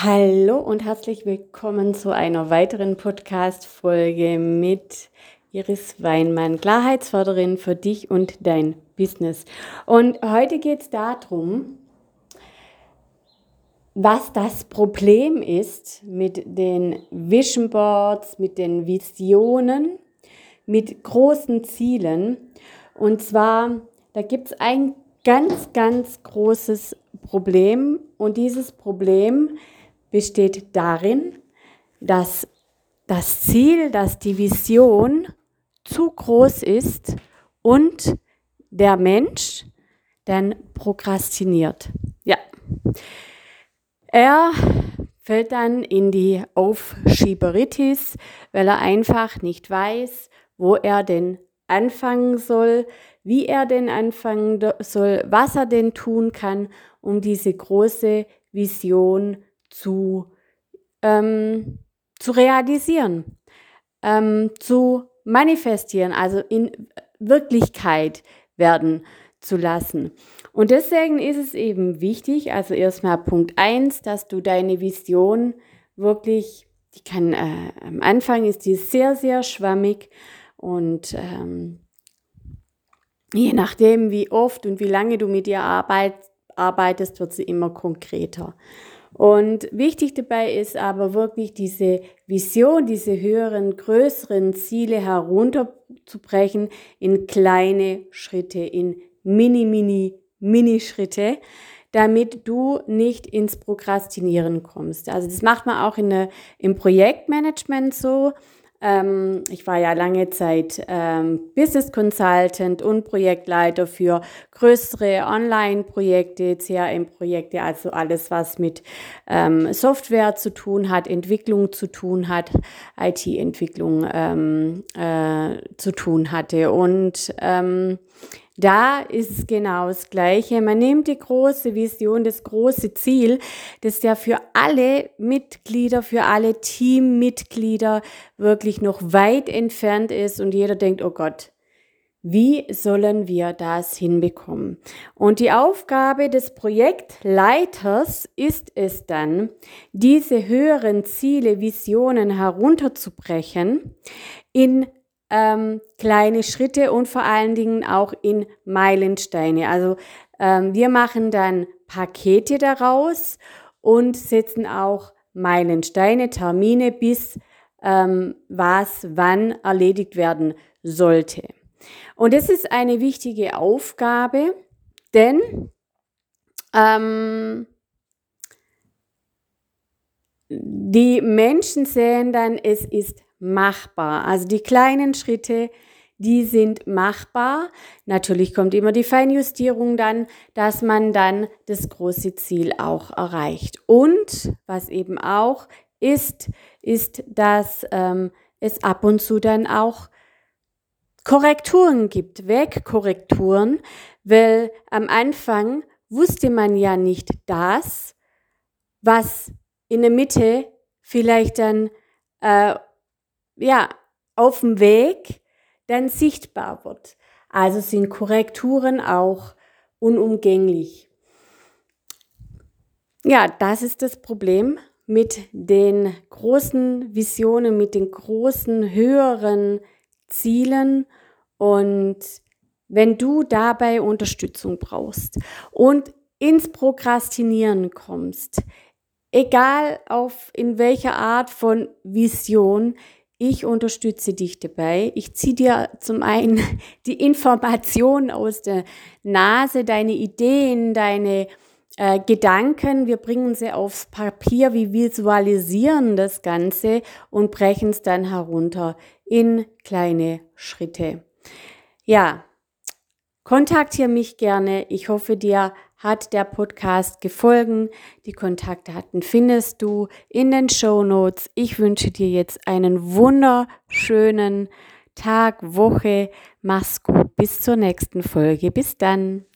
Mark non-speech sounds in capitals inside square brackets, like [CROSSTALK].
Hallo und herzlich willkommen zu einer weiteren Podcast-Folge mit Iris Weinmann, Klarheitsförderin für dich und dein Business. Und heute geht es darum, was das Problem ist mit den Vision Boards, mit den Visionen, mit großen Zielen. Und zwar, da gibt es ein ganz, ganz großes Problem. Und dieses Problem besteht darin, dass das Ziel, dass die Vision zu groß ist und der Mensch dann prokrastiniert. Ja. Er fällt dann in die Aufschieberitis, weil er einfach nicht weiß, wo er denn anfangen soll, wie er denn anfangen soll, was er denn tun kann, um diese große Vision zu, ähm, zu realisieren, ähm, zu manifestieren, also in Wirklichkeit werden zu lassen. Und deswegen ist es eben wichtig, also erstmal Punkt eins, dass du deine Vision wirklich, die kann, äh, am Anfang ist die sehr, sehr schwammig und ähm, je nachdem, wie oft und wie lange du mit ihr arbeit, arbeitest, wird sie immer konkreter. Und wichtig dabei ist aber wirklich diese Vision, diese höheren, größeren Ziele herunterzubrechen in kleine Schritte, in mini, mini, mini Schritte, damit du nicht ins Prokrastinieren kommst. Also das macht man auch in der, im Projektmanagement so. Ähm, ich war ja lange Zeit ähm, Business Consultant und Projektleiter für größere Online-Projekte, CRM-Projekte, also alles, was mit ähm, Software zu tun hat, Entwicklung zu tun hat, IT-Entwicklung ähm, äh, zu tun hatte. Und ähm, da ist es genau das Gleiche. Man nimmt die große Vision, das große Ziel, das ja für alle Mitglieder, für alle Teammitglieder wirklich noch weit entfernt ist und jeder denkt, oh Gott, wie sollen wir das hinbekommen? Und die Aufgabe des Projektleiters ist es dann, diese höheren Ziele, Visionen herunterzubrechen in ähm, kleine Schritte und vor allen Dingen auch in Meilensteine. Also ähm, wir machen dann Pakete daraus und setzen auch Meilensteine, Termine, bis ähm, was wann erledigt werden sollte. Und das ist eine wichtige Aufgabe, denn ähm, die Menschen sehen dann, es ist machbar. Also die kleinen Schritte, die sind machbar. Natürlich kommt immer die Feinjustierung dann, dass man dann das große Ziel auch erreicht. Und was eben auch ist, ist, dass ähm, es ab und zu dann auch Korrekturen gibt, Wegkorrekturen, weil am Anfang wusste man ja nicht das, was in der Mitte vielleicht dann äh, ja, auf dem Weg dann sichtbar wird. Also sind Korrekturen auch unumgänglich. Ja, das ist das Problem mit den großen Visionen, mit den großen, höheren Zielen. Und wenn du dabei Unterstützung brauchst und ins Prokrastinieren kommst, egal auf in welcher Art von Vision, ich unterstütze dich dabei. Ich ziehe dir zum einen [LAUGHS] die Informationen aus der Nase, deine Ideen, deine äh, Gedanken. Wir bringen sie aufs Papier, wir visualisieren das Ganze und brechen es dann herunter in kleine Schritte. Ja, kontaktiere mich gerne. Ich hoffe, dir hat der Podcast gefolgen. Die Kontaktdaten findest du in den Show Notes. Ich wünsche dir jetzt einen wunderschönen Tag, Woche. Mach's gut. Bis zur nächsten Folge. Bis dann.